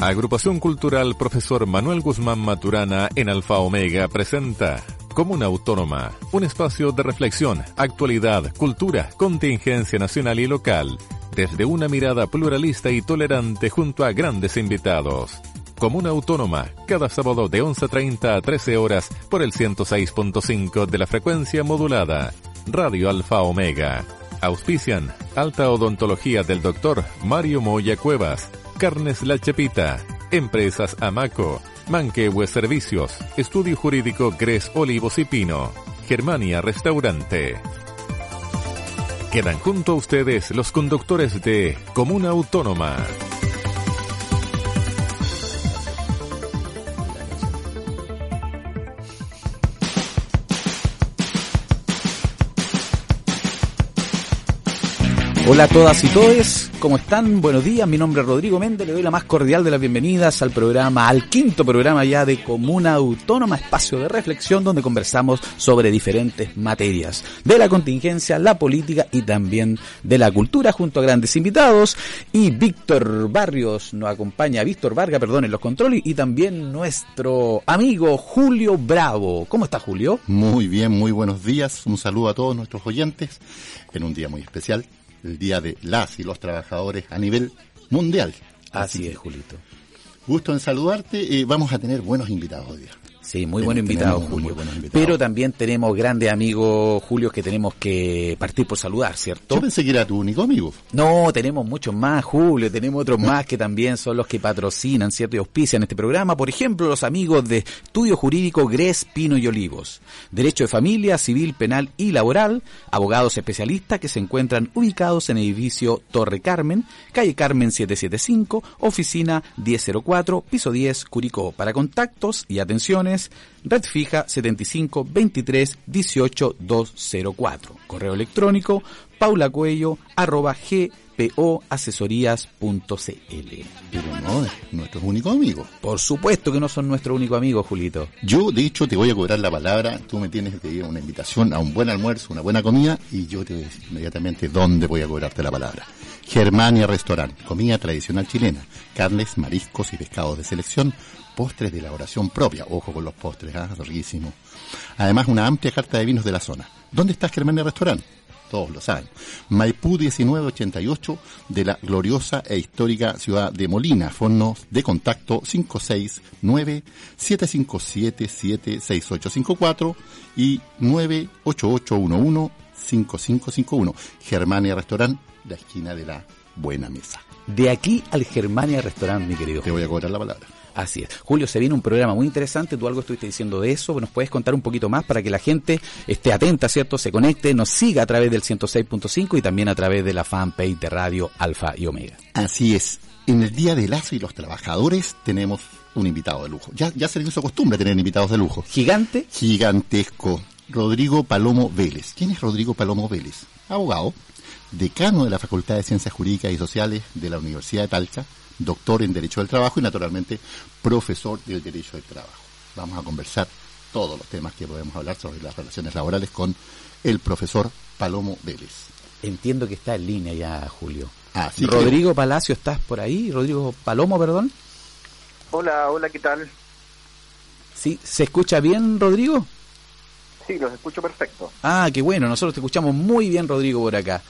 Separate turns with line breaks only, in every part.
Agrupación Cultural Profesor Manuel Guzmán Maturana en Alfa Omega presenta Comuna Autónoma, un espacio de reflexión, actualidad, cultura, contingencia nacional y local, desde una mirada pluralista y tolerante junto a grandes invitados. Comuna Autónoma, cada sábado de 11.30 a 13 horas por el 106.5 de la frecuencia modulada. Radio Alfa Omega. Auspician Alta Odontología del Dr. Mario Moya Cuevas Carnes La Chepita, Empresas Amaco, Manquehue Servicios, Estudio Jurídico Gres Olivos y Pino, Germania Restaurante. Quedan junto a ustedes los conductores de Comuna Autónoma.
Hola a todas y todos, ¿cómo están? Buenos días, mi nombre es Rodrigo Méndez, le doy la más cordial de las bienvenidas al programa, al quinto programa ya de Comuna Autónoma, espacio de reflexión donde conversamos sobre diferentes materias de la contingencia, la política y también de la cultura junto a grandes invitados. Y Víctor Barrios nos acompaña, Víctor Vargas, perdón, en los controles y también nuestro amigo Julio Bravo. ¿Cómo está Julio?
Muy bien, muy buenos días, un saludo a todos nuestros oyentes en un día muy especial el Día de las y los Trabajadores a nivel mundial.
Así, es, Julito.
Gusto en saludarte. Eh, vamos a tener buenos invitados hoy día.
Sí, muy buen invitado, Julio. Pero también tenemos grandes amigos, Julio, que tenemos que partir por saludar, ¿cierto?
Yo pensé que era tu único amigo.
No, tenemos muchos más, Julio. Tenemos otros más que también son los que patrocinan, ¿cierto? Y auspician este programa. Por ejemplo, los amigos de Estudio Jurídico Gres, Pino y Olivos. Derecho de Familia, Civil, Penal y Laboral. Abogados especialistas que se encuentran ubicados en el edificio Torre Carmen, calle Carmen 775, oficina 1004, piso 10, Curicó. Para contactos y atenciones, red fija 75 23 18 204. Correo electrónico paulacuello arroba gpoasesorías.cl.
Pero no es nuestro único amigo.
Por supuesto que no son nuestro único amigo, Julito.
Yo, de hecho, te voy a cobrar la palabra. Tú me tienes que ir una invitación a un buen almuerzo, una buena comida, y yo te voy a decir inmediatamente dónde voy a cobrarte la palabra. Germania Restaurant, comida tradicional chilena, carnes, mariscos y pescados de selección, postres de elaboración propia. Ojo con los postres, ¿ah? riquísimo. Además, una amplia carta de vinos de la zona. ¿Dónde está Germania Restaurant? Todos lo saben. Maipú 1988 de la gloriosa e histórica ciudad de Molina. Fondos de contacto 569-757-76854 y 98811-5551. Germania Restaurant, la esquina de la buena mesa.
De aquí al Germania Restaurant, mi querido.
Te voy a cobrar la palabra.
Así es. Julio, se viene un programa muy interesante. Tú algo estuviste diciendo de eso. ¿Nos puedes contar un poquito más para que la gente esté atenta, ¿cierto? Se conecte, nos siga a través del 106.5 y también a través de la fanpage de Radio Alfa y Omega.
Así es. En el Día de Lazo y los Trabajadores tenemos un invitado de lujo. Ya, ya se hizo costumbre tener invitados de lujo.
¿Gigante?
Gigantesco. Rodrigo Palomo Vélez. ¿Quién es Rodrigo Palomo Vélez? Abogado, decano de la Facultad de Ciencias Jurídicas y Sociales de la Universidad de Talca, doctor en Derecho del Trabajo y naturalmente profesor del Derecho del Trabajo. Vamos a conversar todos los temas que podemos hablar sobre las relaciones laborales con el profesor Palomo Vélez.
Entiendo que está en línea ya, Julio.
Ah,
Rodrigo Palacio, ¿estás por ahí? Rodrigo Palomo, perdón.
Hola, hola, ¿qué tal?
Sí, ¿se escucha bien, Rodrigo?
Sí, los escucho perfecto.
Ah, qué bueno, nosotros te escuchamos muy bien, Rodrigo, por acá.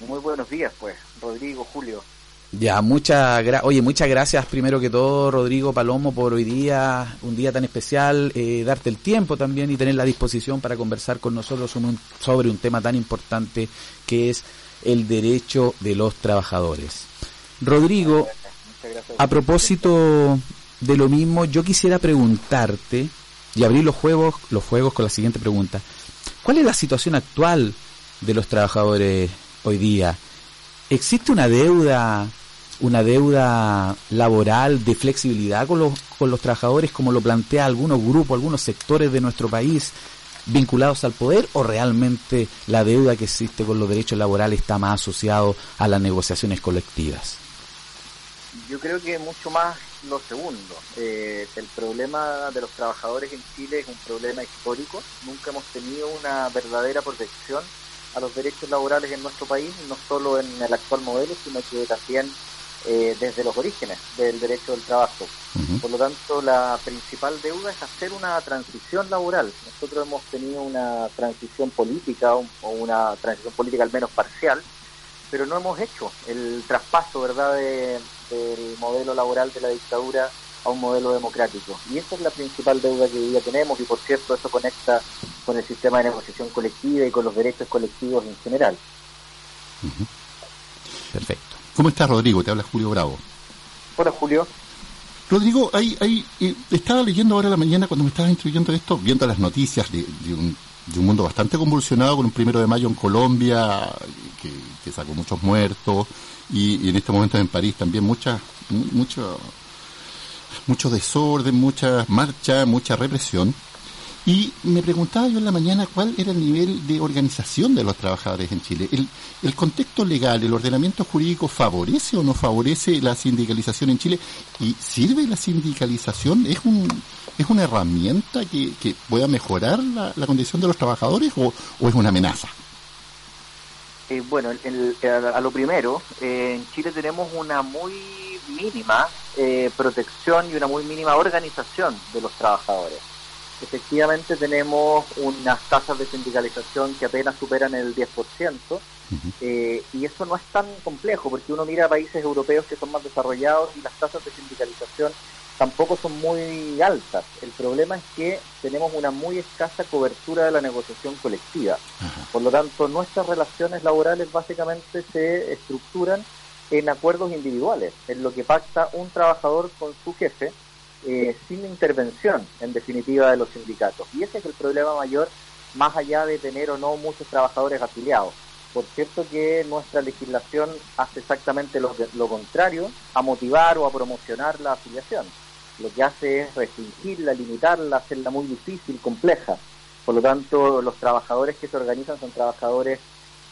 Muy buenos días, pues, Rodrigo, Julio.
Ya, muchas oye, muchas gracias primero que todo, Rodrigo Palomo, por hoy día, un día tan especial, eh, darte el tiempo también y tener la disposición para conversar con nosotros sobre un tema tan importante que es el derecho de los trabajadores. Rodrigo, a propósito de lo mismo, yo quisiera preguntarte y abrir los juegos, los juegos con la siguiente pregunta. ¿Cuál es la situación actual de los trabajadores hoy día? ¿Existe una deuda una deuda laboral de flexibilidad con los, con los trabajadores como lo plantea algunos grupos, algunos sectores de nuestro país vinculados al poder o realmente la deuda que existe con los derechos laborales está más asociado a las negociaciones colectivas?
Yo creo que mucho más lo segundo. Eh, el problema de los trabajadores en Chile es un problema histórico. Nunca hemos tenido una verdadera protección a los derechos laborales en nuestro país, no solo en el actual modelo, sino que también eh, desde los orígenes del derecho del trabajo. Por lo tanto, la principal deuda es hacer una transición laboral. Nosotros hemos tenido una transición política o una transición política al menos parcial, pero no hemos hecho el traspaso, ¿verdad?, del modelo laboral de la dictadura a un modelo democrático. Y esa es la principal deuda que hoy día tenemos y, por cierto, eso conecta con el sistema de negociación colectiva y con los derechos colectivos en general.
Perfecto. ¿Cómo estás, Rodrigo? Te habla Julio Bravo.
Hola, Julio.
Rodrigo, ahí, ahí, eh, estaba leyendo ahora a la mañana cuando me estabas instruyendo esto, viendo las noticias de, un, de, un, mundo bastante convulsionado con un primero de mayo en Colombia que, que sacó muchos muertos y, en este momento en París también mucha, mucho, mucho desorden, mucha marcha, mucha represión. Y me preguntaba yo en la mañana cuál era el nivel de organización de los trabajadores en Chile. ¿El, el contexto legal, el ordenamiento jurídico favorece o no favorece la sindicalización en Chile? ¿Y sirve la sindicalización? ¿Es, un, es una herramienta que, que pueda mejorar la, condición de los trabajadores o, es una amenaza?
Eh, bueno, a lo primero, eh, en Chile tenemos una muy mínima eh, protección y una muy mínima organización de los trabajadores efectivamente tenemos unas tasas de sindicalización que apenas superan el 10%, eh, y eso no es tan complejo, porque uno mira a países europeos que son más desarrollados y las tasas de sindicalización tampoco son muy altas. El problema es que tenemos una muy escasa cobertura de la negociación colectiva. Por lo tanto, nuestras relaciones laborales básicamente se estructuran en acuerdos individuales, en lo que pacta un trabajador con su jefe, eh, sin intervención, en definitiva, de los sindicatos. Y ese es el problema mayor, más allá de tener o no muchos trabajadores afiliados. Por cierto que nuestra legislación hace exactamente lo, lo contrario, a motivar o a promocionar la afiliación. Lo que hace es restringirla, limitarla, hacerla muy difícil, compleja. Por lo tanto, los trabajadores que se organizan son trabajadores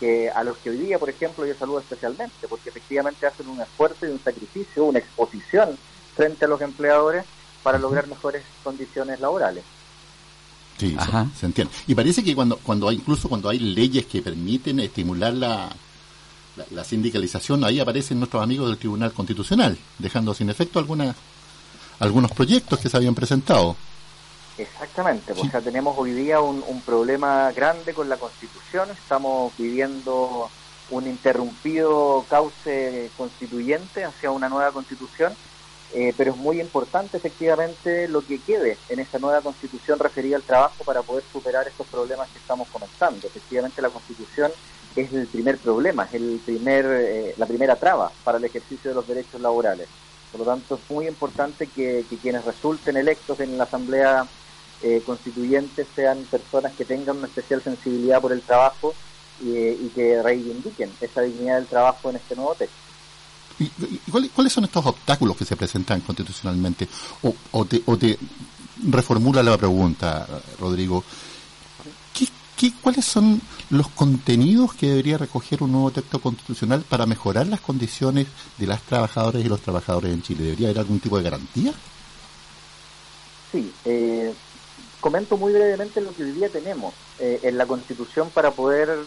que a los que hoy día, por ejemplo, yo saludo especialmente, porque efectivamente hacen un esfuerzo y un sacrificio, una exposición frente a los empleadores para lograr mejores condiciones laborales.
Sí, se entiende. Y parece que cuando, cuando hay, incluso cuando hay leyes que permiten estimular la, la, sindicalización, ahí aparecen nuestros amigos del Tribunal Constitucional, dejando sin efecto algunas algunos proyectos que se habían presentado.
Exactamente, pues tenemos hoy día un, un problema grande con la Constitución, estamos viviendo un interrumpido cauce constituyente hacia una nueva Constitución eh, pero es muy importante efectivamente lo que quede en esa nueva constitución referida al trabajo para poder superar estos problemas que estamos comentando. Efectivamente la constitución es el primer problema, es el primer, eh, la primera traba para el ejercicio de los derechos laborales. Por lo tanto, es muy importante que, quienes resulten electos en la Asamblea eh, Constituyente sean personas que tengan una especial sensibilidad por el trabajo y que reivindiquen esa dignidad del trabajo en este nuevo texto.
¿Cuáles son estos obstáculos que se presentan constitucionalmente? O, te, reformula la pregunta, Rodrigo. ¿Qué, cuáles son los contenidos que debería recoger un nuevo texto constitucional para mejorar las condiciones de las trabajadoras y los trabajadores en Chile? ¿Debería haber algún tipo de garantía?
Sí, eh, comento muy brevemente lo que hoy día tenemos eh, en la Constitución para poder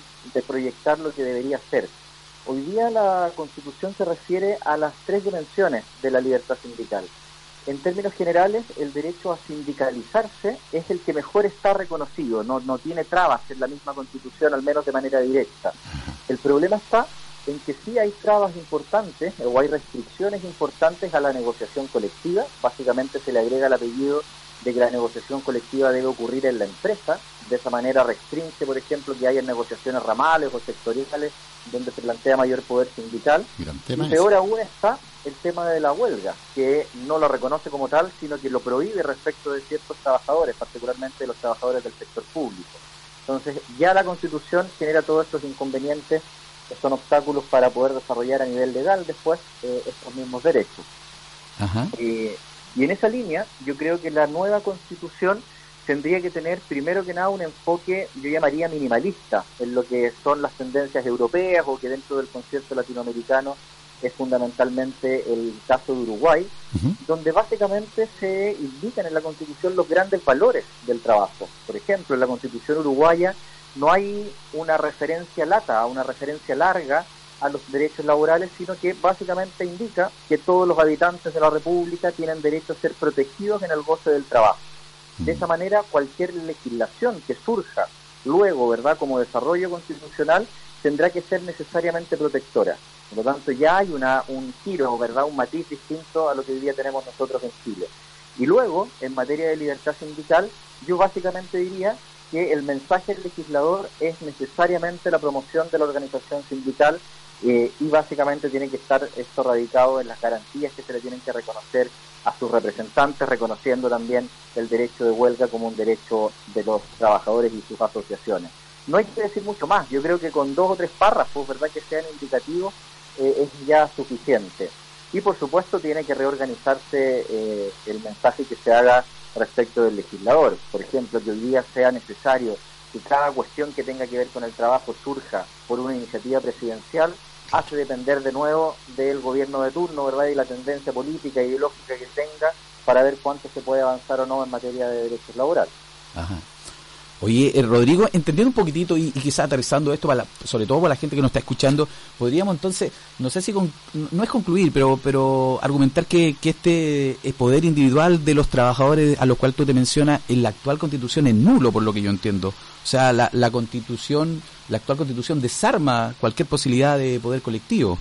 proyectar lo que debería ser. Hoy día la Constitución se refiere a las tres dimensiones de la libertad sindical. En términos generales, el derecho a sindicalizarse es el que mejor está reconocido, no, no tiene trabas en la misma Constitución, al menos de manera directa. El problema está en que sí hay trabas importantes o hay restricciones importantes a la negociación colectiva. Básicamente se le agrega el apellido de que la negociación colectiva debe ocurrir en la empresa. De esa manera restringe, por ejemplo, que haya negociaciones ramales o sectoriales donde se plantea mayor poder sindical. Y peor aún está el tema de la huelga, que no lo reconoce como tal, sino que lo prohíbe respecto de ciertos trabajadores, particularmente de los trabajadores del sector público. Entonces, ya la Constitución genera todos estos inconvenientes que son obstáculos para poder desarrollar a nivel legal después eh, estos mismos derechos. Eh, y en esa línea, yo creo que la nueva Constitución tendría que tener primero que nada un enfoque, yo llamaría minimalista, en lo que son las tendencias europeas o que dentro del concierto latinoamericano es fundamentalmente el caso de Uruguay, donde básicamente se indican en la Constitución los grandes valores del trabajo. Por ejemplo, en la Constitución uruguaya no hay una referencia lata, una referencia larga a los derechos laborales, sino que básicamente indica que todos los habitantes de la República tienen derecho a ser protegidos en el goce del trabajo. De esa manera, cualquier legislación que surja luego, ¿verdad?, como desarrollo constitucional, tendrá que ser necesariamente protectora. Por lo tanto, ya hay una, un giro, ¿verdad?, un matiz distinto a lo que hoy día tenemos nosotros en Chile. Y luego, en materia de libertad sindical, yo básicamente diría que el mensaje del legislador es necesariamente la promoción de la organización sindical eh, y básicamente tiene que estar esto radicado en las garantías que se le tienen que reconocer a sus representantes, reconociendo también el derecho de huelga como un derecho de los trabajadores y sus asociaciones. No hay que decir mucho más, yo creo que con dos o tres párrafos, ¿verdad?, que sean indicativos, eh, es ya suficiente. Y por supuesto tiene que reorganizarse eh, el mensaje que se haga respecto del legislador. Por ejemplo, que hoy día sea necesario que cada cuestión que tenga que ver con el trabajo surja por una iniciativa presidencial, hace depender de nuevo del gobierno de turno, ¿verdad? Y la tendencia política e ideológica que tenga para ver cuánto se puede avanzar o no en materia de derechos laborales.
Oye, eh, Rodrigo, entendiendo un poquitito y, quizás aterrizando esto, para sobre todo para la gente que nos está escuchando, podríamos entonces, no sé si no es concluir, pero pero argumentar que, que este eh, poder individual de los trabajadores a los cuales tú te mencionas en la actual constitución es nulo, por lo que yo entiendo. O sea, la, la constitución, la actual constitución desarma cualquier posibilidad de poder colectivo.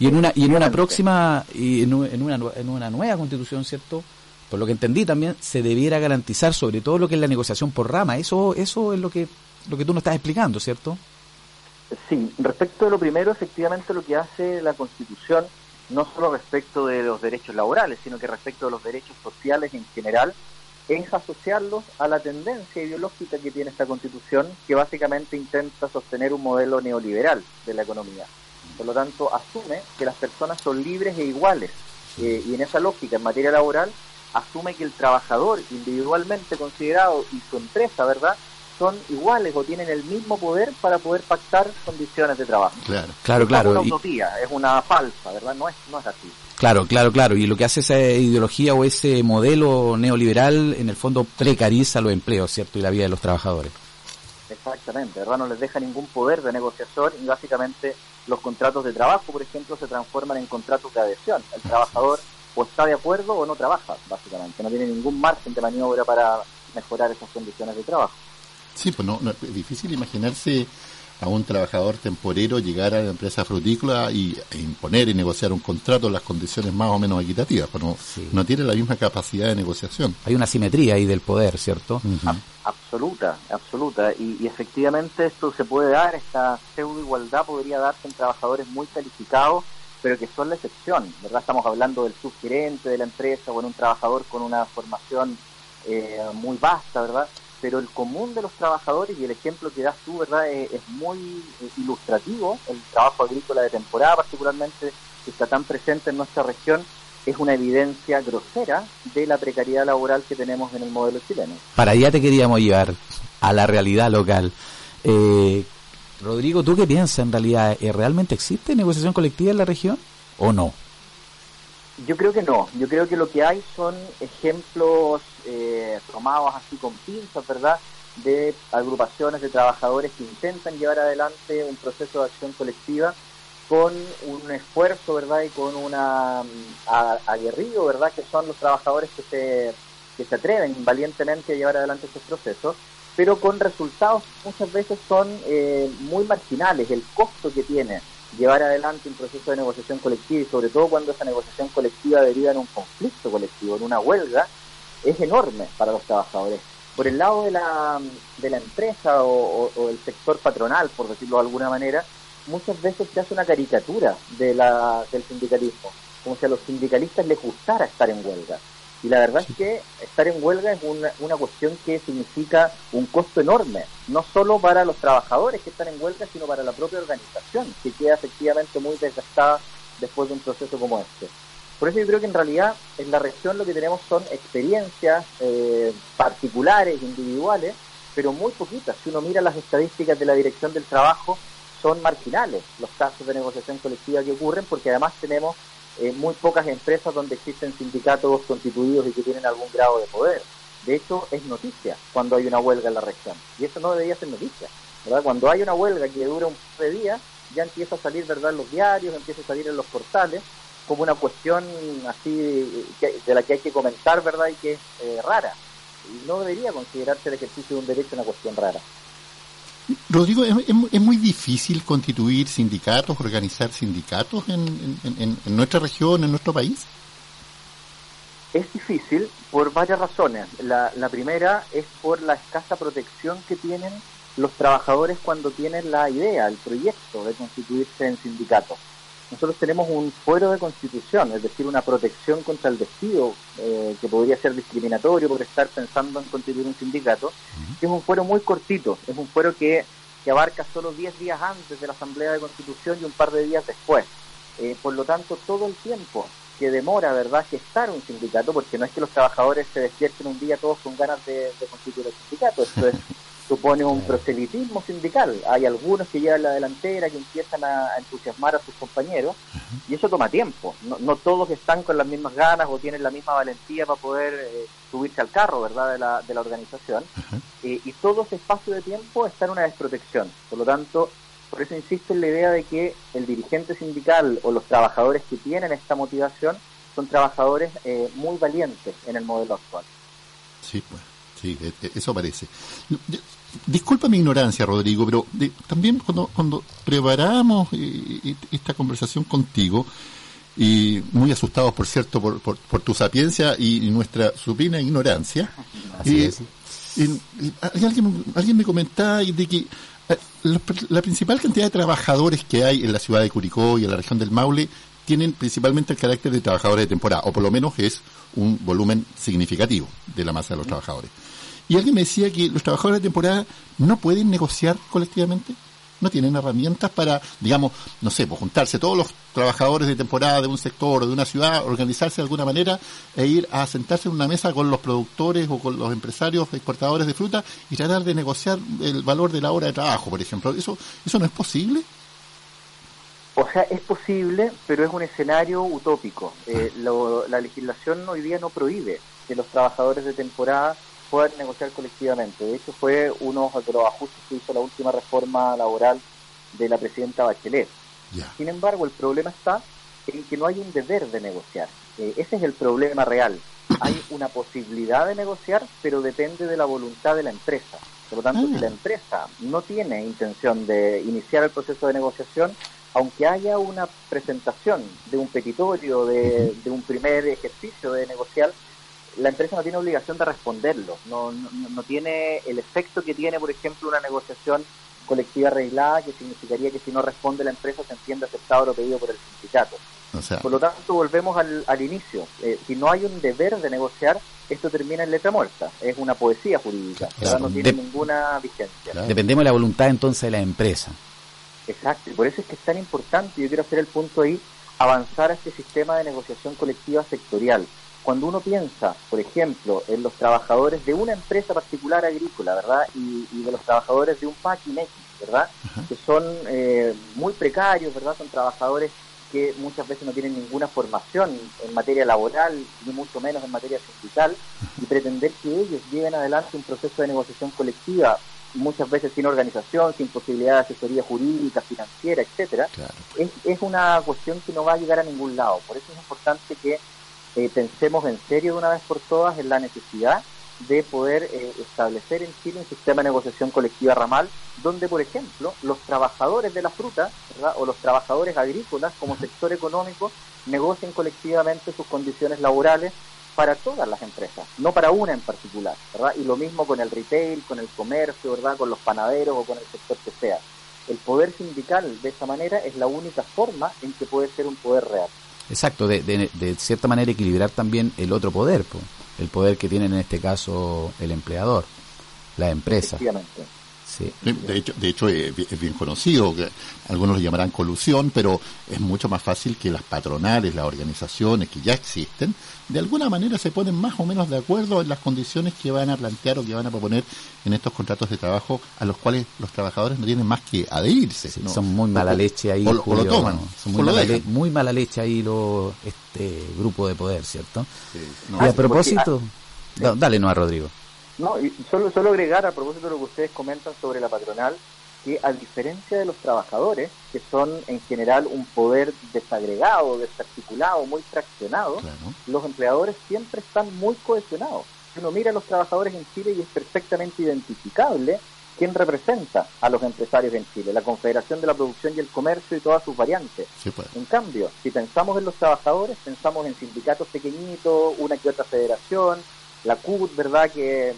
Y en una y en una próxima y en, en una en una nueva constitución, ¿cierto? Por lo que entendí también, se debiera garantizar sobre todo lo que es la negociación por rama. Eso, eso es lo que, lo que tú nos estás explicando, ¿cierto?
Sí, respecto de lo primero, efectivamente lo que hace la Constitución, no solo respecto de los derechos laborales, sino que respecto de los derechos sociales en general, es asociarlos a la tendencia ideológica que tiene esta Constitución, que básicamente intenta sostener un modelo neoliberal de la economía. Por lo tanto, asume que las personas son libres e iguales. Eh, y en esa lógica, en materia laboral, asume que el trabajador individualmente considerado y su empresa, ¿verdad? son iguales o tienen el mismo poder para poder pactar condiciones de trabajo.
Claro, claro, claro.
Es una utopía, es una falsa, ¿verdad? No es, no es así.
Claro, claro, claro. Y lo que hace esa ideología o ese modelo neoliberal, en el fondo precariza los empleos, ¿cierto? Y la vida de los trabajadores.
Exactamente, ¿verdad? No les deja ningún poder de negociación y básicamente los contratos de trabajo, por ejemplo, se transforman en contratos de adhesión. El trabajador o está de acuerdo o no trabaja, básicamente. No tiene ningún margen de maniobra para mejorar esas condiciones de trabajo.
Sí, pues no, es difícil imaginarse a un trabajador temporero llegar a la empresa frutícola y, e imponer y negociar un contrato en las condiciones más o menos equitativas, pues no, tiene la misma capacidad de negociación.
Hay una simetría ahí del poder, ¿cierto?
absoluta, absoluta. Y, y, efectivamente esto se puede dar, esta pseudo igualdad podría darse en trabajadores muy calificados pero que son la excepción, ¿verdad? Estamos hablando del subgerente de la empresa o en un trabajador con una formación eh, muy vasta, ¿verdad? Pero el común de los trabajadores y el ejemplo que das tú, ¿verdad? Es, muy eh, ilustrativo. El trabajo agrícola de temporada, particularmente, que está tan presente en nuestra región, es una evidencia grosera de la precariedad laboral que tenemos en el modelo chileno.
Para allá te queríamos llevar a la realidad local. Eh, Rodrigo, ¿tú qué piensas en realidad? ¿Eh, ¿Realmente existe negociación colectiva en la región o no?
Yo creo que no. Yo creo que lo que hay son ejemplos eh, tomados así con pinzas, ¿verdad? De agrupaciones de trabajadores que intentan llevar adelante un proceso de acción colectiva con un esfuerzo, ¿verdad? Y con una mm, aguerrido, ¿verdad? Que son los trabajadores que se, que se atreven valientemente a llevar adelante estos procesos pero con resultados muchas veces son eh, muy marginales. El costo que tiene llevar adelante un proceso de negociación colectiva y sobre todo cuando esa negociación colectiva deriva en un conflicto colectivo, en una huelga, es enorme para los trabajadores. Por el lado de la, de la empresa o, o, el sector patronal, por decirlo de alguna manera, muchas veces se hace una caricatura de la, del sindicalismo, como si a los sindicalistas les gustara estar en huelga. Y la verdad es que estar en huelga es una, una cuestión que significa un costo enorme, no solo para los trabajadores que están en huelga, sino para la propia organización, que queda efectivamente muy desgastada después de un proceso como este. Por eso yo creo que en realidad en la región lo que tenemos son experiencias eh, particulares, individuales, pero muy poquitas. Si uno mira las estadísticas de la Dirección del Trabajo, son marginales los casos de negociación colectiva que ocurren, porque además tenemos eh, muy pocas empresas donde existen sindicatos constituidos y que tienen algún grado de poder. De hecho, es noticia cuando hay una huelga en la región. Y eso no debería ser noticia. ¿verdad? Cuando hay una huelga que dura un par de días, ya empieza a salir, ¿verdad?, los diarios, empieza a salir en los portales, como una cuestión así de la que hay que comentar, ¿verdad?, y que es eh, rara. Y no debería considerarse el ejercicio de un derecho una cuestión rara.
Rodrigo, ¿es, muy difícil constituir sindicatos, organizar sindicatos en, en, nuestra región, en nuestro país?
Es difícil por varias razones. La, la primera es por la escasa protección que tienen los trabajadores cuando tienen la idea, el proyecto de constituirse en sindicato. Nosotros tenemos un fuero de constitución, es decir, una protección contra el despido eh, que podría ser discriminatorio por estar pensando en constituir un sindicato, que es un fuero muy cortito, es un fuero que, que abarca solo 10 días antes de la Asamblea de Constitución y un par de días después. Eh, por lo tanto, todo el tiempo que demora, ¿verdad?, gestar un sindicato, porque no es que los trabajadores se despierten un día todos con ganas de, de constituir el sindicato, esto es supone un proselitismo sindical. Hay algunos que llevan la delantera, que empiezan a, entusiasmar a sus compañeros, y eso toma tiempo. No, todos están con las mismas ganas o tienen la misma valentía para poder eh, subirse al carro, ¿verdad?, de la, de la organización. Eh, y todo ese espacio de tiempo está en una desprotección. Por lo tanto, por eso insisto en la idea de que el dirigente sindical o los trabajadores que tienen esta motivación son trabajadores eh, muy valientes en el modelo actual.
Sí, pues. Sí, eso parece. Disculpa mi ignorancia, Rodrigo, pero también cuando, cuando preparamos eh, esta conversación contigo, y muy asustados, por cierto, por, por, tu sapiencia y, nuestra supina ignorancia, y, alguien, alguien me comentaba de que eh, la, principal cantidad de trabajadores que hay en la ciudad de Curicó y en la región del Maule tienen principalmente el carácter de trabajadores de temporada, o por lo menos es un volumen significativo de la masa de los trabajadores. Y alguien me decía que los trabajadores de temporada no pueden negociar colectivamente, no tienen herramientas para, digamos, no sé, pues juntarse todos los trabajadores de temporada de un sector o de una ciudad, organizarse de alguna manera e ir a sentarse en una mesa con los productores o con los empresarios exportadores de fruta y tratar de negociar el valor de la hora de trabajo, por ejemplo. ¿Eso, eso no es posible?
O sea, es posible, pero es un escenario utópico. Eh, ah. la legislación hoy día no prohíbe que los trabajadores de temporada poder negociar colectivamente. De hecho, fue uno de los ajustes que hizo la última reforma laboral de la presidenta Bachelet. Sin embargo, el problema está en que no hay un deber de negociar. Eh, ese es el problema real. Hay una posibilidad de negociar, pero depende de la voluntad de la empresa. Por lo tanto, si ah. la empresa no tiene intención de iniciar el proceso de negociación, aunque haya una presentación de un petitorio, de, de un primer ejercicio de negociar, la empresa no tiene obligación de responderlo, no, no, tiene el efecto que tiene, por ejemplo, una negociación colectiva arreglada, que significaría que si no responde la empresa se entiende aceptado lo pedido por el sindicato. por lo tanto, volvemos al, al inicio. Eh, si no hay un deber de negociar, esto termina en letra muerta. Es una poesía jurídica, no tiene ninguna vigencia.
Dependemos de la voluntad entonces de la empresa.
Exacto, y por eso es que es tan importante, yo quiero hacer el punto ahí, avanzar a este sistema de negociación colectiva sectorial cuando uno piensa, por ejemplo, en los trabajadores de una empresa particular agrícola, ¿verdad? Y, de los trabajadores de un packing X, ¿verdad? Que son eh, muy precarios, ¿verdad? Son trabajadores que muchas veces no tienen ninguna formación en materia laboral, ni mucho menos en materia sindical, y pretender que ellos lleven adelante un proceso de negociación colectiva, muchas veces sin organización, sin posibilidad de asesoría jurídica, financiera, etcétera, es, es una cuestión que no va a llegar a ningún lado. Por eso es importante que eh, pensemos en serio de una vez por todas en la necesidad de poder eh, establecer en Chile un sistema de negociación colectiva ramal, donde, por ejemplo, los trabajadores de la fruta o los trabajadores agrícolas como sector económico negocien colectivamente sus condiciones laborales para todas las empresas, no para una en particular, ¿verdad? Y lo mismo con el retail, con el comercio, ¿verdad? Con los panaderos o con el sector que sea. El poder sindical de esa manera es la única forma en que puede ser un poder real.
Exacto, de, de, cierta manera equilibrar también el otro poder, el poder que tiene en este caso el empleador, la empresa.
De hecho, de hecho es, bien conocido, que algunos lo llamarán colusión, pero es mucho más fácil que las patronales, las organizaciones que ya existen, de alguna manera se ponen más o menos de acuerdo en las condiciones que van a plantear o que van a proponer en estos contratos de trabajo a los cuales los trabajadores no tienen más que adherirse.
Son muy mala leche ahí.
O, lo toman.
Son muy, mala muy, mala leche ahí lo, este grupo de poder, ¿cierto? y a propósito... dale, no a Rodrigo.
No, y solo, solo agregar a propósito de lo que ustedes comentan sobre la patronal, que a diferencia de los trabajadores, que son en general un poder desagregado, desarticulado, muy fraccionado, los empleadores siempre están muy cohesionados. Uno mira a los trabajadores en Chile y es perfectamente identificable quién representa a los empresarios en Chile, la Confederación de la Producción y el Comercio y todas sus variantes.
Pues.
En cambio, si pensamos en los trabajadores, pensamos en sindicatos pequeñitos, una que otra federación, la CUT, ¿verdad?, que,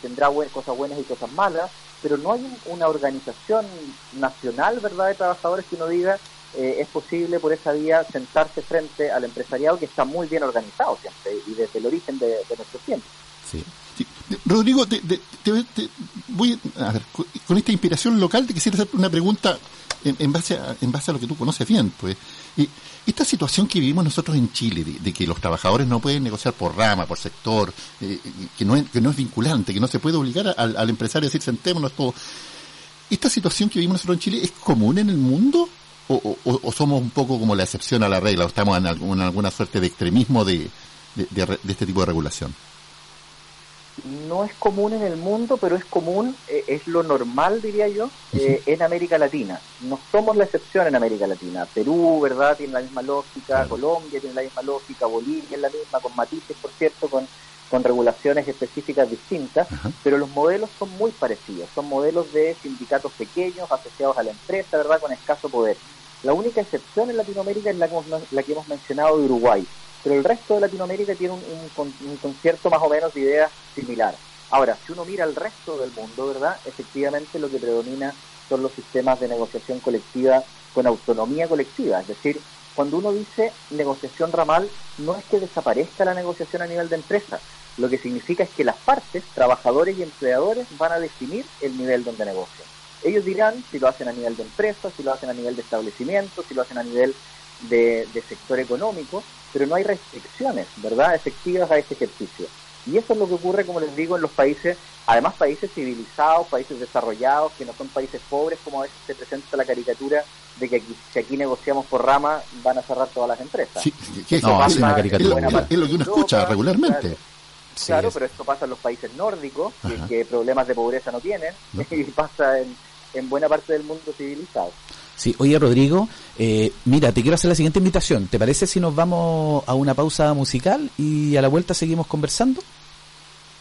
tendrá cosas buenas y cosas malas, pero no hay una organización nacional, ¿verdad?, de trabajadores que uno diga eh, es posible por esa vía sentarse frente al empresariado que está muy bien organizado siempre y desde el origen de, de nuestros tiempos.
Sí. Rodrigo, te, voy a ver, con esta inspiración local te quisiera hacer una pregunta en, base, a, en base a lo que tú conoces bien. pues y Esta situación que vivimos nosotros en Chile, de, que los trabajadores no pueden negociar por rama, por sector, eh, que, no es, que no es vinculante, que no se puede obligar al, empresario a decir sentémonos todo. ¿Esta situación que vivimos nosotros en Chile es común en el mundo? ¿O, somos un poco como la excepción a la regla? ¿O estamos en, alguna suerte de extremismo de, de este tipo de regulación?
No es común en el mundo, pero es común, eh, es lo normal, diría yo, eh, en América Latina. No somos la excepción en América Latina. Perú, ¿verdad?, tiene la misma lógica, Colombia tiene la misma lógica, Bolivia es la misma, con matices, por cierto, con, con regulaciones específicas distintas, pero los modelos son muy parecidos. Son modelos de sindicatos pequeños asociados a la empresa, ¿verdad?, con escaso poder. La única excepción en Latinoamérica es la la que hemos mencionado de Uruguay pero el resto de Latinoamérica tiene un, concierto más o menos de ideas similar. Ahora, si uno mira el resto del mundo, ¿verdad? Efectivamente lo que predomina son los sistemas de negociación colectiva con autonomía colectiva, es decir, cuando uno dice negociación ramal, no es que desaparezca la negociación a nivel de empresa, lo que significa es que las partes, trabajadores y empleadores, van a definir el nivel donde negocian. Ellos dirán si lo hacen a nivel de empresa, si lo hacen a nivel de establecimiento, si lo hacen a nivel de sector económico, pero no hay restricciones, ¿verdad?, efectivas a este ejercicio. Y eso es lo que ocurre, como les digo, en los países, además países civilizados, países desarrollados, que no son países pobres, como a veces se presenta la caricatura de que aquí, si aquí negociamos por rama, van a cerrar todas las empresas.
Sí, es, una caricatura. Es, lo que uno escucha regularmente.
Claro, pero esto pasa en los países nórdicos, que, problemas de pobreza no tienen, y pasa en, en buena parte del mundo civilizado.
Sí, oye Rodrigo, eh, mira, te quiero hacer la siguiente invitación. ¿Te parece si nos vamos a una pausa musical y a la vuelta seguimos conversando?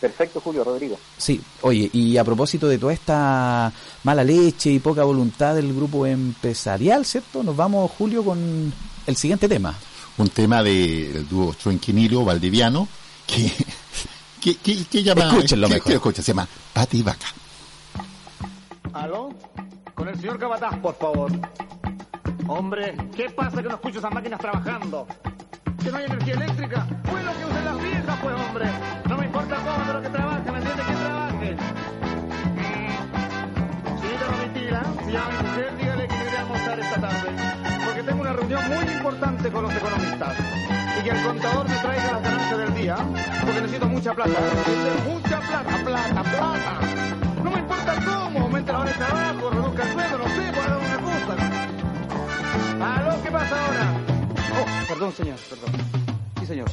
Perfecto, Julio, Rodrigo.
Sí, oye, y a propósito de toda esta mala leche y poca voluntad del grupo empresarial, ¿cierto? Nos vamos, Julio, con el siguiente tema.
Un tema del dúo Chuenquinilio Valdiviano que, que, que, llama...
Escúchenlo mejor.
escucha, se llama Pati Vaca.
¿Aló? Con el señor Cabataz, por favor. Hombre, ¿qué pasa que no escucho esas máquinas trabajando? ¿Que no hay energía eléctrica? Fue lo que usen las viejas, pues, hombre. No me importa cómo, pero que trabaje, ¿me entiende? Que trabaje. Señorita Domitila, si llama mi mujer, dígale que quería almorzar esta tarde. Porque tengo una reunión muy importante con los economistas. Y que el contador me traiga las ganancias del día. Porque necesito mucha plata. Mucha plata, plata, plata. No me importa cómo, aumente la hora de trabajo, reduzca el sueldo, no sé, por una cosa. ¿Aló? ¿Qué pasa ahora? Oh, perdón, señor, perdón. Sí, señor.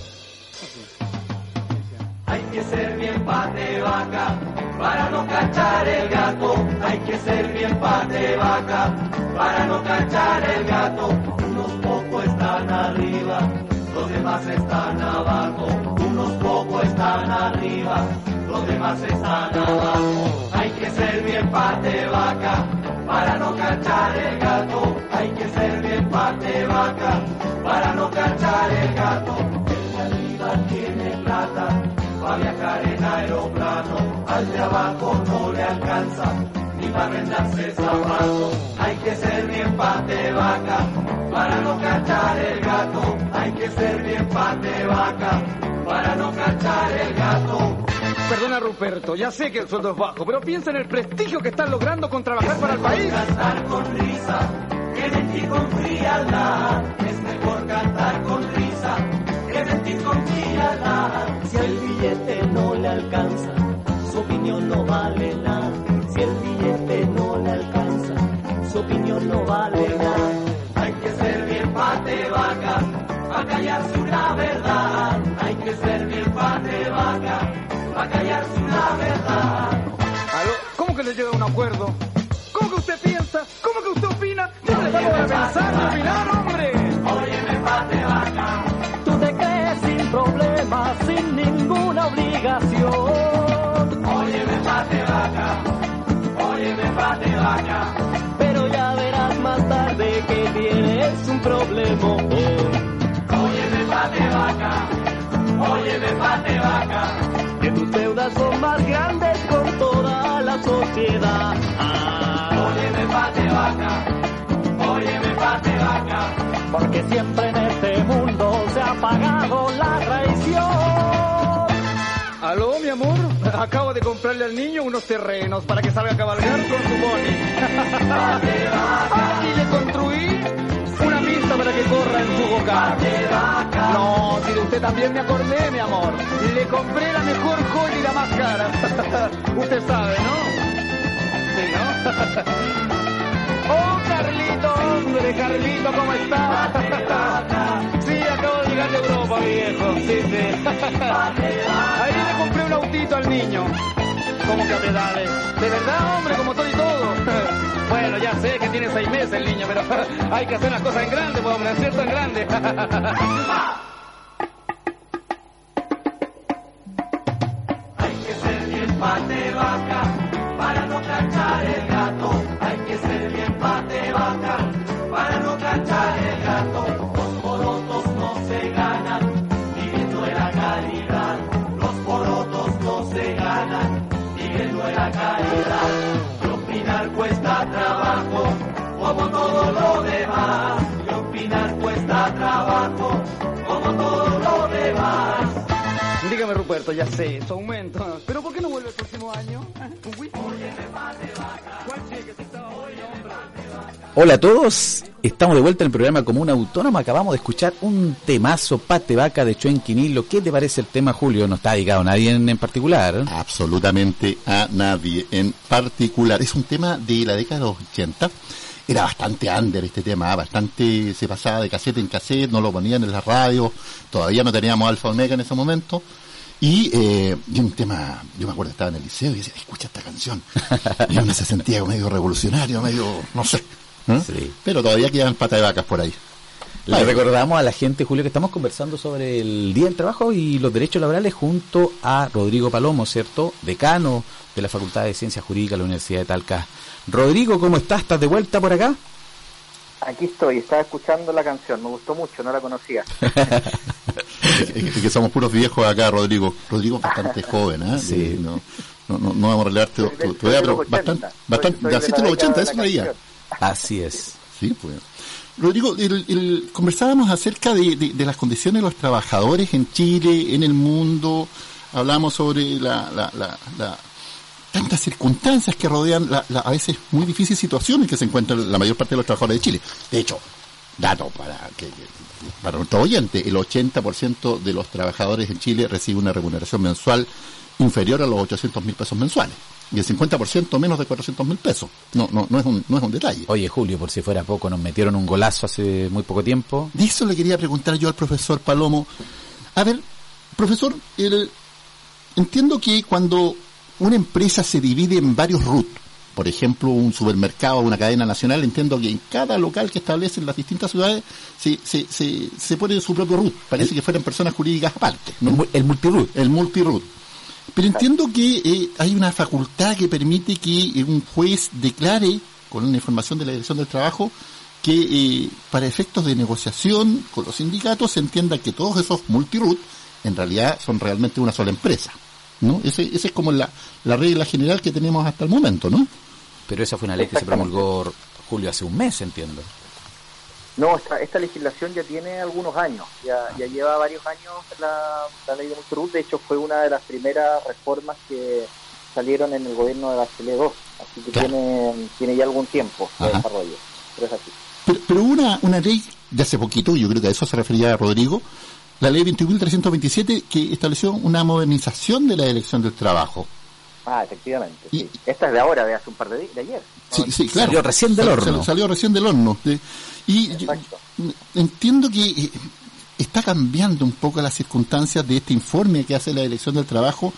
Hay que ser bien pate vaca para no cachar el gato. Hay que ser bien pate vaca para no cachar el gato. Unos pocos están arriba, los demás están abajo. Están arriba, los demás están abajo. Hay que ser bien parte vaca para no cachar el gato. Hay que ser bien parte vaca para no cachar el gato. El de arriba tiene plata para viajar en aeroplano. Al de abajo no le alcanza ni para vendarse zapatos. Hay que ser bien parte vaca para no cachar el gato. Hay que ser bien parte vaca para no cachar el gato.
Perdona, Ruperto, ya sé que el sueldo es bajo, pero piensa en el prestigio que estás logrando con trabajar para el país.
Cantar con risa, que mentir con frialdad. Es mejor cantar con risa, que mentir con frialdad.
Si el billete no le alcanza, su opinión no vale nada. Si el billete su opinión no vale nada.
Hay que ser bien pate vaca, para callar su verdad. Hay que ser bien pate vaca, para callar su la verdad.
¿Aló? ¿Cómo que le llega un acuerdo? ¿Cómo que usted piensa? ¿Cómo que usted opina? Yo no le tengo que pensar, vaca. opinar, hombre.
Óyeme, pate vaca.
Tú te crees sin problemas, sin ninguna obligación.
Óyeme, pate vaca. Óyeme, pate vaca.
Un problema.
Óyeme, pate vaca, óyeme, pate vaca.
Que tus deudas son más grandes con toda la sociedad.
Óyeme, pate vaca, óyeme, pate vaca.
Porque siempre en este mundo se ha pagado la traición.
Aló, mi amor. Acabo de comprarle al niño unos terrenos para que salga a cabalgar con su boni. y le construí en su boca. No, si de usted también me acordé, mi amor. Le compré la mejor joya y la más cara. usted sabe, ¿no? Sí, ¿no? Oh, Carlito, hombre, Carlito, ¿cómo está? Sí, acabo de llegar de Europa, viejo. Sí, sí. Ahí le compré un autito al niño. ¿Cómo que a pedales? De verdad, hombre, como todo y todo. Bueno, ya sé que tiene seis meses el niño, pero hay que hacer las cosas en grande, pues, hombre, ¿cierto? En grande.
Hay que ser bien pate vaca para no cachar el gato. Hay que ser bien pate vaca para no cachar el gato. La caridad. Y opinar cuesta trabajo como todo lo demás. Y opinar cuesta trabajo como todo lo demás.
Dígame, Ruperto, ya sé, su aumento. ¿Pero por qué no vuelve el próximo año? ¿Un whisky? ¿Cuál cheque? Si estaba hoy, hombre.
Hola a todos, estamos de vuelta en el programa Comuna Autónoma. Acabamos de escuchar un temazo Pate Vaca de Chuen Quinilo. ¿Qué te parece el tema, Julio? No está dedicado a nadie en, particular.
Absolutamente a nadie en particular. Es un tema de la década de los 80. Era bastante under este tema, ¿ah? bastante se pasaba de cassette en cassette, no lo ponían en la radio, todavía no teníamos Alfa Omega en ese momento. Y, eh, un tema, yo me acuerdo estaba en el liceo y decía, escucha esta canción. Y uno se sentía medio revolucionario, medio, no sé. ¿Eh?
Sí.
Pero todavía quedan pata de vacas por ahí.
Le recordamos a la gente, Julio, que estamos conversando sobre el Día del Trabajo y los Derechos Laborales junto a Rodrigo Palomo, ¿cierto? Decano de la Facultad de Ciencias Jurídicas de la Universidad de Talca. Rodrigo, ¿cómo estás? ¿Estás de vuelta por acá?
Aquí estoy, estaba escuchando la canción, me gustó mucho, no la conocía.
Es que, somos puros viejos acá, Rodrigo. Rodrigo es bastante joven, ¿eh?
Sí.
No, no, vamos a revelar tu, edad, pero
80.
bastante,
Soy-
bastante, naciste en los 80,
década
eso
canción.
Así es.
Sí, pues. Rodrigo, el, conversábamos acerca de, las condiciones de los trabajadores en Chile, en el mundo, hablamos sobre la, la, tantas circunstancias que rodean la, a veces muy difíciles situaciones que se encuentran la mayor parte de los trabajadores de Chile. De hecho, dato para que- para nuestro oyente, el 80% de los trabajadores en Chile recibe una remuneración mensual inferior a los 800 mil pesos mensuales y el 50% menos de 400 mil pesos. No, no, no es un, no es un detalle.
Oye, Julio, por si fuera poco, nos metieron un golazo hace muy poco tiempo.
De eso le quería preguntar yo al profesor Palomo. A ver, profesor, el- entiendo que cuando una empresa se divide en varios RUT, por ejemplo, un supermercado o una cadena nacional, entiendo que en cada local que establecen las distintas ciudades se, se, se, se pone su propio RUT. Parece que fueran personas jurídicas aparte,
El,
¿no?
mu- el multirut.
el multi-RUT. Pero entiendo que eh, hay una facultad que permite que eh, un juez declare, con una información de la Dirección del Trabajo, que eh, para efectos de negociación con los sindicatos se entienda que todos esos multi-RUT en realidad son realmente una sola empresa. ¿no? Ese, ese es como la, la regla general que tenemos hasta el momento, ¿no?
Pero esa fue una ley que se promulgó, Julio, hace un mes, entiendo.
No, esta, esta legislación ya tiene algunos años, ya, ya lleva varios años la, la ley de Multirut, de hecho fue una de las primeras reformas que salieron en el gobierno de Bachelet II, así que
Claro.
tiene, tiene ya algún tiempo de
Ajá.
desarrollo, pero es así.
Pero, pero una, una ley de hace poquito, yo creo que a eso se refería Rodrigo, la ley 21.327 que estableció una modernización de la elección del trabajo.
Ah, efectivamente,
Y-
sí. Esta es de ahora, de hace un par de días, de ayer. ¿no?
Sí, sí, claro.
Salió recién del horno.
sal- Salió recién del horno. De- y yo- entiendo que eh, está cambiando un poco las circunstancias de este informe que hace la Dirección del Trabajo.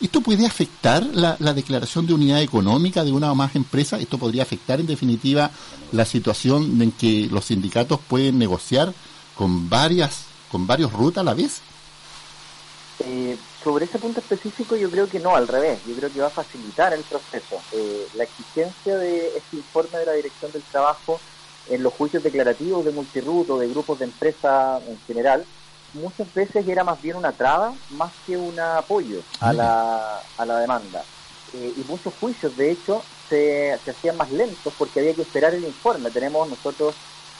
¿Esto puede afectar la, la declaración de unidad económica de una o más empresas? ¿Esto podría afectar en definitiva la situación en que los sindicatos pueden negociar con varias, con varios rutas a la vez?
Eh, sobre ese punto específico yo creo que no, al revés, yo creo que va a facilitar el proceso. Eh, la exigencia de este informe de la Dirección del Trabajo en los juicios declarativos de multirruto, de grupos de empresa en general, muchas veces era más bien una traba más que un apoyo a la, a la demanda. Eh, y muchos juicios, de hecho, se, se hacían más lentos porque había que esperar el informe. Tenemos nosotros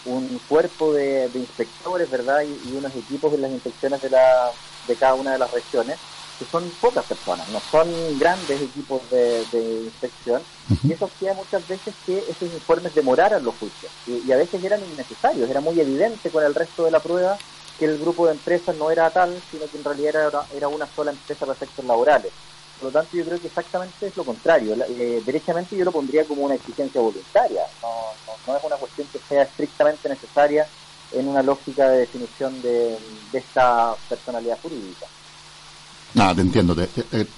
un cuerpo de, inspectores, ¿verdad? Y, unos equipos en las inspecciones de, la, de cada una de las regiones, que son pocas personas, no son grandes equipos de, inspección, y eso hacía muchas veces que esos informes demoraran los juicios, y, a veces eran innecesarios, era muy evidente con el resto de la prueba que el grupo de empresas no era tal, sino que en realidad era, era una sola empresa para efectos laborales. Por lo tanto, yo creo que exactamente es lo contrario. Eh, derechamente yo lo pondría como una exigencia voluntaria. No, es una cuestión que sea estrictamente necesaria en una lógica de definición de, esta personalidad jurídica.
Nada, te entiendo. Te,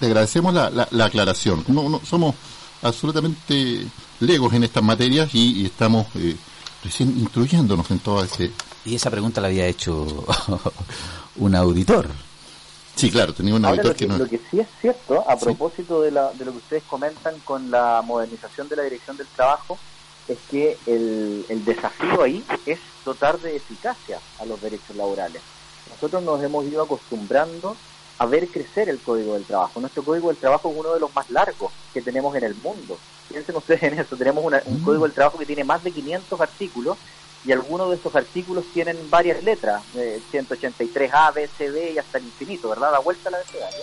agradecemos la, aclaración. No, no, somos absolutamente legos en estas materias y, estamos eh, recién instruyéndonos en todo ese...
Y esa pregunta la había hecho un auditor.
Sí, claro, tenía un auditor que, no...
Lo que sí es cierto, a propósito de, la, de lo que ustedes comentan con la modernización de la dirección del trabajo, es que el, el desafío ahí es dotar de eficacia a los derechos laborales. Nosotros nos hemos ido acostumbrando a ver crecer el Código del Trabajo. Nuestro Código del Trabajo es uno de los más largos que tenemos en el mundo. Piensen ustedes en eso, tenemos un mm. Código del Trabajo que tiene más de 500 artículos y algunos de estos artículos tienen varias letras, 183A, B, C, D y hasta el infinito, ¿verdad? La vuelta a la abecedario.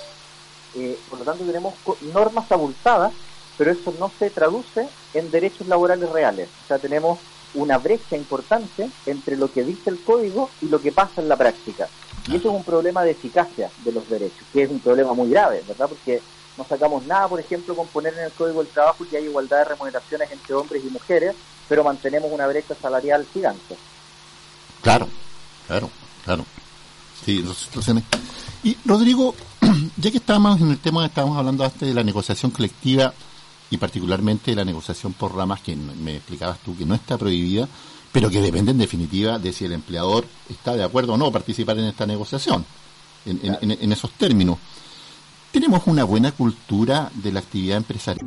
Eh, por lo tanto, tenemos normas abultadas, pero eso no se traduce en derechos laborales reales. O sea, tenemos una brecha importante entre lo que dice el código y lo que pasa en la práctica. Y eso es un problema de eficacia de los derechos, que es un problema muy grave, ¿verdad? Porque no sacamos nada, por ejemplo, con poner en el Código del Trabajo que hay igualdad de remuneraciones entre hombres y mujeres, pero mantenemos una brecha salarial gigante.
Claro, claro, claro. Sí, y Rodrigo, ya que estábamos en el tema, estábamos hablando antes de la negociación colectiva y particularmente la negociación por ramas, que me explicabas tú que no está prohibida, pero que depende en definitiva de si el empleador está de acuerdo o no participar en esta negociación, en esos términos tenemos una buena cultura de la actividad empresarial.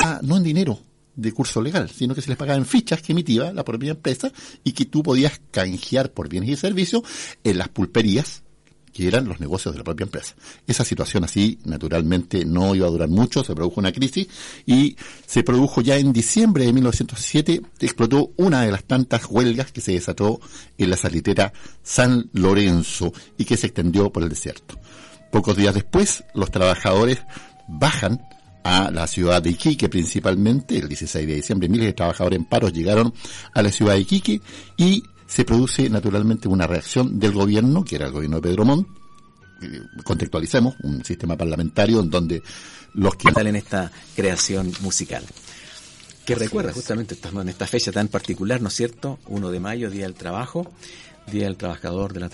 Ah, no en dinero de curso legal, sino que se les pagaba en fichas que emitía la propia empresa y que tú podías canjear por bienes y servicios en las pulperías que eran los negocios de la propia empresa. Esa situación así, naturalmente, no iba a durar mucho, se produjo una crisis y se produjo ya en diciembre de 1907, explotó una de las tantas huelgas que se desató en la salitera San Lorenzo y que se extendió por el desierto. Pocos días después, los trabajadores bajan a la ciudad de Iquique principalmente, el 16 de diciembre miles de trabajadores en paros llegaron a la ciudad de Iquique y se produce naturalmente una reacción del gobierno, que era el gobierno de Pedro Montt, eh, contextualicemos, un sistema parlamentario en donde los que...
en esta creación musical. Que recuerda justamente estamos en esta fecha tan particular, ¿no es cierto? 1 de mayo, Día del Trabajo, Día del Trabajador, de la